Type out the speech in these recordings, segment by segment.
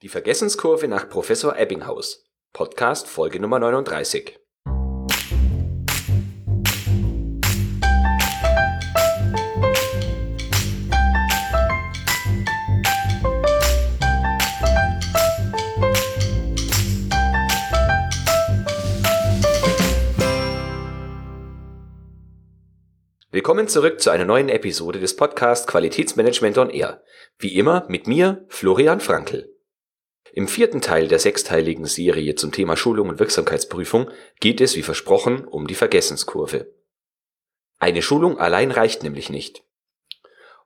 Die Vergessenskurve nach Professor Ebbinghaus. Podcast Folge Nummer 39. Willkommen zurück zu einer neuen Episode des Podcasts Qualitätsmanagement on Air. Wie immer mit mir, Florian Frankl. Im vierten Teil der sechsteiligen Serie zum Thema Schulung und Wirksamkeitsprüfung geht es, wie versprochen, um die Vergessenskurve. Eine Schulung allein reicht nämlich nicht.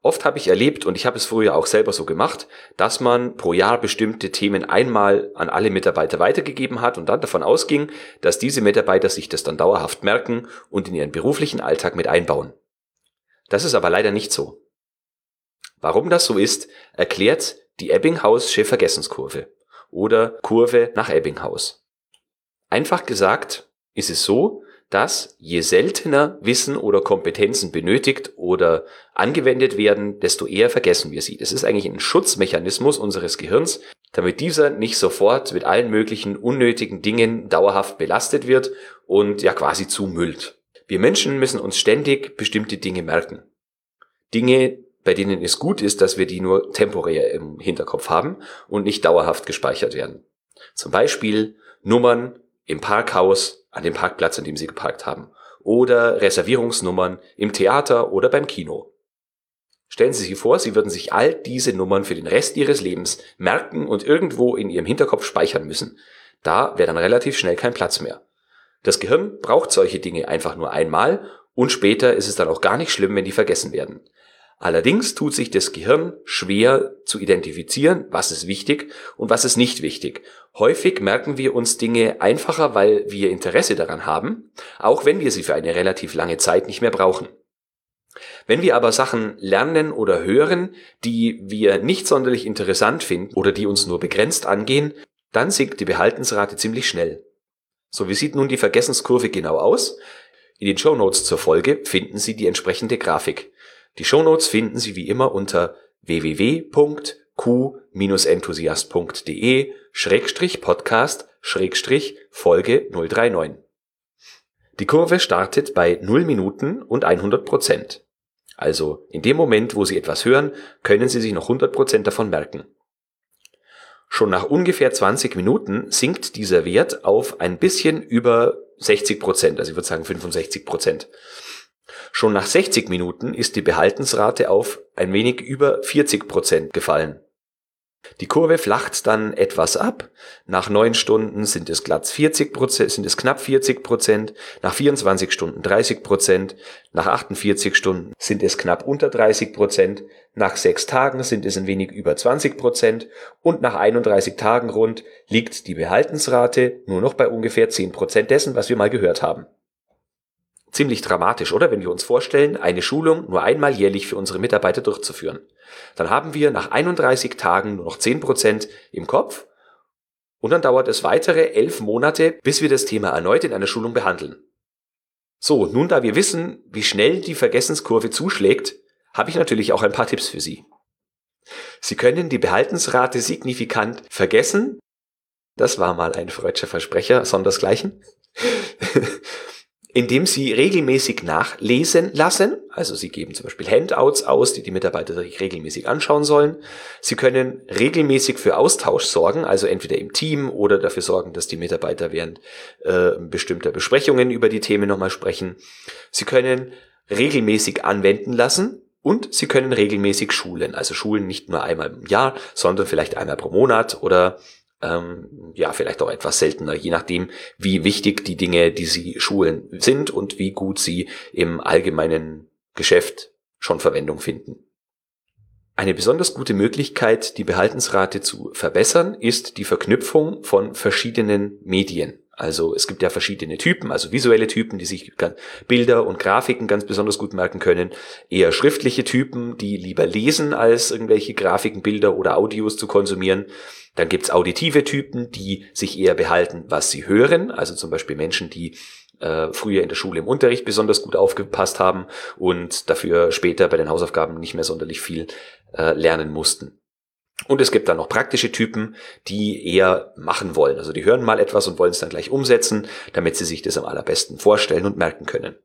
Oft habe ich erlebt, und ich habe es früher auch selber so gemacht, dass man pro Jahr bestimmte Themen einmal an alle Mitarbeiter weitergegeben hat und dann davon ausging, dass diese Mitarbeiter sich das dann dauerhaft merken und in ihren beruflichen Alltag mit einbauen. Das ist aber leider nicht so. Warum das so ist, erklärt die Ebbinghaus-Sche Vergessenskurve oder Kurve nach Ebbinghaus. Einfach gesagt ist es so, dass je seltener Wissen oder Kompetenzen benötigt oder angewendet werden, desto eher vergessen wir sie. Das ist eigentlich ein Schutzmechanismus unseres Gehirns, damit dieser nicht sofort mit allen möglichen unnötigen Dingen dauerhaft belastet wird und ja quasi zumüllt. Wir Menschen müssen uns ständig bestimmte Dinge merken. Dinge, bei denen es gut ist, dass wir die nur temporär im Hinterkopf haben und nicht dauerhaft gespeichert werden. Zum Beispiel Nummern im Parkhaus an dem Parkplatz, an dem Sie geparkt haben. Oder Reservierungsnummern im Theater oder beim Kino. Stellen Sie sich vor, Sie würden sich all diese Nummern für den Rest Ihres Lebens merken und irgendwo in Ihrem Hinterkopf speichern müssen. Da wäre dann relativ schnell kein Platz mehr. Das Gehirn braucht solche Dinge einfach nur einmal und später ist es dann auch gar nicht schlimm, wenn die vergessen werden. Allerdings tut sich das Gehirn schwer zu identifizieren, was ist wichtig und was ist nicht wichtig. Häufig merken wir uns Dinge einfacher, weil wir Interesse daran haben, auch wenn wir sie für eine relativ lange Zeit nicht mehr brauchen. Wenn wir aber Sachen lernen oder hören, die wir nicht sonderlich interessant finden oder die uns nur begrenzt angehen, dann sinkt die Behaltensrate ziemlich schnell. So, wie sieht nun die Vergessenskurve genau aus? In den Show Notes zur Folge finden Sie die entsprechende Grafik. Die Shownotes finden Sie wie immer unter www.q-enthusiast.de Schrägstrich Podcast Schrägstrich Folge 039. Die Kurve startet bei 0 Minuten und 100 Prozent. Also in dem Moment, wo Sie etwas hören, können Sie sich noch 100 Prozent davon merken. Schon nach ungefähr 20 Minuten sinkt dieser Wert auf ein bisschen über 60 Prozent, also ich würde sagen 65 Prozent. Schon nach 60 Minuten ist die Behaltensrate auf ein wenig über 40 Prozent gefallen. Die Kurve flacht dann etwas ab. Nach neun Stunden sind es glatt 40 Prozent, sind es knapp 40 Prozent. Nach 24 Stunden 30 Prozent. Nach 48 Stunden sind es knapp unter 30 Prozent. Nach sechs Tagen sind es ein wenig über 20 Prozent. Und nach 31 Tagen rund liegt die Behaltensrate nur noch bei ungefähr 10 Prozent dessen, was wir mal gehört haben. Ziemlich dramatisch, oder? Wenn wir uns vorstellen, eine Schulung nur einmal jährlich für unsere Mitarbeiter durchzuführen. Dann haben wir nach 31 Tagen nur noch 10% im Kopf und dann dauert es weitere elf Monate, bis wir das Thema erneut in einer Schulung behandeln. So, nun da wir wissen, wie schnell die Vergessenskurve zuschlägt, habe ich natürlich auch ein paar Tipps für Sie. Sie können die Behaltensrate signifikant vergessen. Das war mal ein freudscher Versprecher, sondersgleichen indem sie regelmäßig nachlesen lassen. Also sie geben zum Beispiel Handouts aus, die die Mitarbeiter sich regelmäßig anschauen sollen. Sie können regelmäßig für Austausch sorgen, also entweder im Team oder dafür sorgen, dass die Mitarbeiter während äh, bestimmter Besprechungen über die Themen nochmal sprechen. Sie können regelmäßig anwenden lassen, und Sie können regelmäßig schulen, also schulen nicht nur einmal im Jahr, sondern vielleicht einmal pro Monat oder ähm, ja, vielleicht auch etwas seltener, je nachdem, wie wichtig die Dinge, die sie schulen, sind und wie gut sie im allgemeinen Geschäft schon Verwendung finden. Eine besonders gute Möglichkeit, die Behaltensrate zu verbessern, ist die Verknüpfung von verschiedenen Medien. Also es gibt ja verschiedene Typen, also visuelle Typen, die sich Bilder und Grafiken ganz besonders gut merken können, eher schriftliche Typen, die lieber lesen, als irgendwelche Grafiken, Bilder oder Audios zu konsumieren. Dann gibt's auditive Typen, die sich eher behalten, was sie hören, also zum Beispiel Menschen, die äh, früher in der Schule im Unterricht besonders gut aufgepasst haben und dafür später bei den Hausaufgaben nicht mehr sonderlich viel äh, lernen mussten. Und es gibt dann noch praktische Typen, die eher machen wollen. Also die hören mal etwas und wollen es dann gleich umsetzen, damit sie sich das am allerbesten vorstellen und merken können.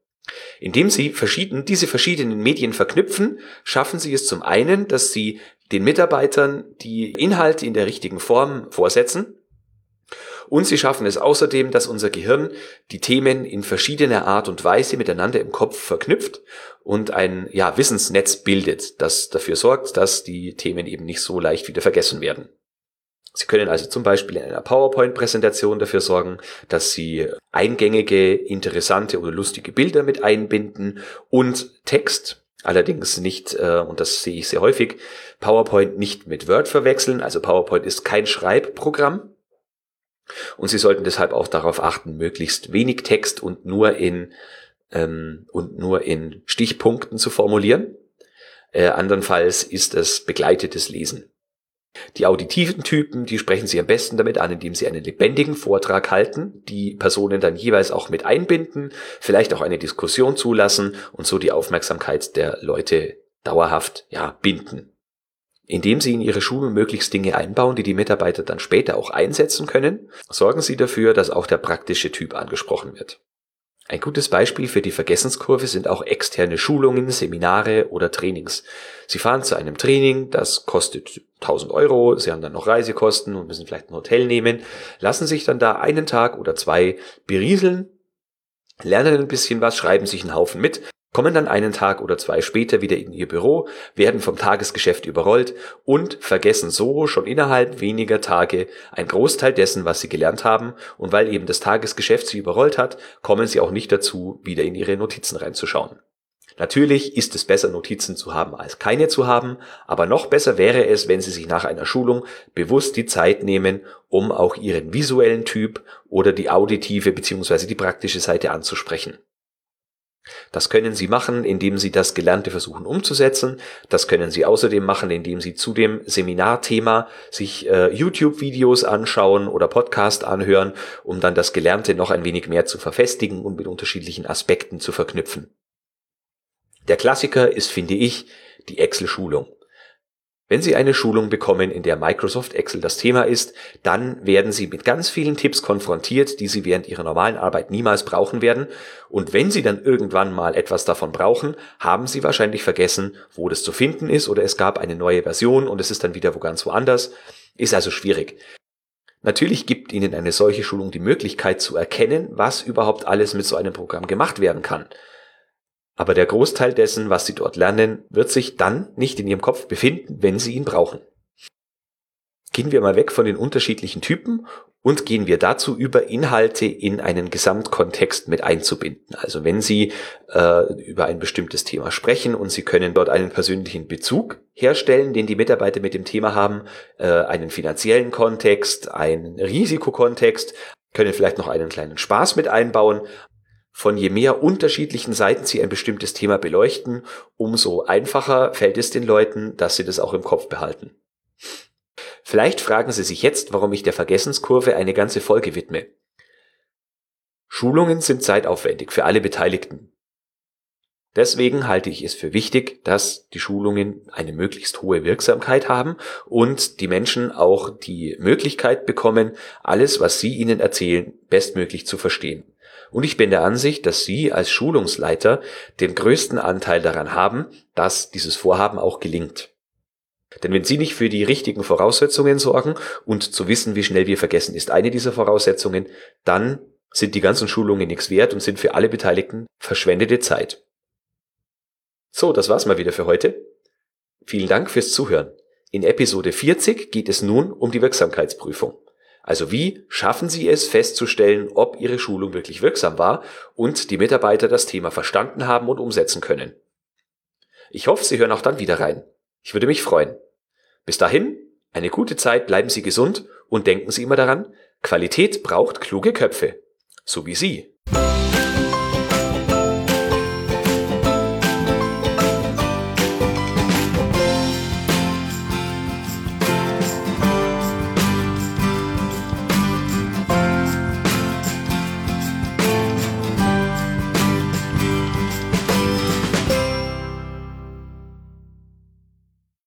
Indem sie verschieden, diese verschiedenen Medien verknüpfen, schaffen sie es zum einen, dass sie den Mitarbeitern die Inhalte in der richtigen Form vorsetzen. Und sie schaffen es außerdem, dass unser Gehirn die Themen in verschiedener Art und Weise miteinander im Kopf verknüpft und ein ja, Wissensnetz bildet, das dafür sorgt, dass die Themen eben nicht so leicht wieder vergessen werden. Sie können also zum Beispiel in einer PowerPoint-Präsentation dafür sorgen, dass Sie eingängige, interessante oder lustige Bilder mit einbinden und Text, allerdings nicht, äh, und das sehe ich sehr häufig, PowerPoint nicht mit Word verwechseln. Also PowerPoint ist kein Schreibprogramm. Und Sie sollten deshalb auch darauf achten, möglichst wenig Text und nur in, ähm, und nur in Stichpunkten zu formulieren. Äh, andernfalls ist es begleitetes Lesen. Die auditiven Typen, die sprechen Sie am besten damit an, indem Sie einen lebendigen Vortrag halten, die Personen dann jeweils auch mit einbinden, vielleicht auch eine Diskussion zulassen und so die Aufmerksamkeit der Leute dauerhaft, ja, binden. Indem Sie in Ihre Schulung möglichst Dinge einbauen, die die Mitarbeiter dann später auch einsetzen können, sorgen Sie dafür, dass auch der praktische Typ angesprochen wird. Ein gutes Beispiel für die Vergessenskurve sind auch externe Schulungen, Seminare oder Trainings. Sie fahren zu einem Training, das kostet 1000 Euro, Sie haben dann noch Reisekosten und müssen vielleicht ein Hotel nehmen, lassen sich dann da einen Tag oder zwei berieseln, lernen ein bisschen was, schreiben sich einen Haufen mit kommen dann einen Tag oder zwei später wieder in ihr Büro, werden vom Tagesgeschäft überrollt und vergessen so schon innerhalb weniger Tage ein Großteil dessen, was sie gelernt haben, und weil eben das Tagesgeschäft sie überrollt hat, kommen sie auch nicht dazu, wieder in ihre Notizen reinzuschauen. Natürlich ist es besser, Notizen zu haben, als keine zu haben, aber noch besser wäre es, wenn Sie sich nach einer Schulung bewusst die Zeit nehmen, um auch Ihren visuellen Typ oder die auditive bzw. die praktische Seite anzusprechen. Das können Sie machen, indem Sie das Gelernte versuchen umzusetzen. Das können Sie außerdem machen, indem Sie zu dem Seminarthema sich äh, YouTube-Videos anschauen oder Podcast anhören, um dann das Gelernte noch ein wenig mehr zu verfestigen und mit unterschiedlichen Aspekten zu verknüpfen. Der Klassiker ist, finde ich, die Excel-Schulung. Wenn Sie eine Schulung bekommen, in der Microsoft Excel das Thema ist, dann werden Sie mit ganz vielen Tipps konfrontiert, die Sie während Ihrer normalen Arbeit niemals brauchen werden. Und wenn Sie dann irgendwann mal etwas davon brauchen, haben Sie wahrscheinlich vergessen, wo das zu finden ist oder es gab eine neue Version und es ist dann wieder wo ganz woanders. Ist also schwierig. Natürlich gibt Ihnen eine solche Schulung die Möglichkeit zu erkennen, was überhaupt alles mit so einem Programm gemacht werden kann. Aber der Großteil dessen, was Sie dort lernen, wird sich dann nicht in Ihrem Kopf befinden, wenn Sie ihn brauchen. Gehen wir mal weg von den unterschiedlichen Typen und gehen wir dazu über, Inhalte in einen Gesamtkontext mit einzubinden. Also wenn Sie äh, über ein bestimmtes Thema sprechen und Sie können dort einen persönlichen Bezug herstellen, den die Mitarbeiter mit dem Thema haben, äh, einen finanziellen Kontext, einen Risikokontext, können vielleicht noch einen kleinen Spaß mit einbauen, von je mehr unterschiedlichen Seiten sie ein bestimmtes Thema beleuchten, umso einfacher fällt es den Leuten, dass sie das auch im Kopf behalten. Vielleicht fragen Sie sich jetzt, warum ich der Vergessenskurve eine ganze Folge widme. Schulungen sind zeitaufwendig für alle Beteiligten. Deswegen halte ich es für wichtig, dass die Schulungen eine möglichst hohe Wirksamkeit haben und die Menschen auch die Möglichkeit bekommen, alles, was sie ihnen erzählen, bestmöglich zu verstehen. Und ich bin der Ansicht, dass Sie als Schulungsleiter den größten Anteil daran haben, dass dieses Vorhaben auch gelingt. Denn wenn Sie nicht für die richtigen Voraussetzungen sorgen und zu wissen, wie schnell wir vergessen, ist eine dieser Voraussetzungen, dann sind die ganzen Schulungen nichts wert und sind für alle Beteiligten verschwendete Zeit. So, das war's mal wieder für heute. Vielen Dank fürs Zuhören. In Episode 40 geht es nun um die Wirksamkeitsprüfung. Also wie schaffen Sie es festzustellen, ob Ihre Schulung wirklich wirksam war und die Mitarbeiter das Thema verstanden haben und umsetzen können? Ich hoffe, Sie hören auch dann wieder rein. Ich würde mich freuen. Bis dahin, eine gute Zeit, bleiben Sie gesund und denken Sie immer daran, Qualität braucht kluge Köpfe. So wie Sie.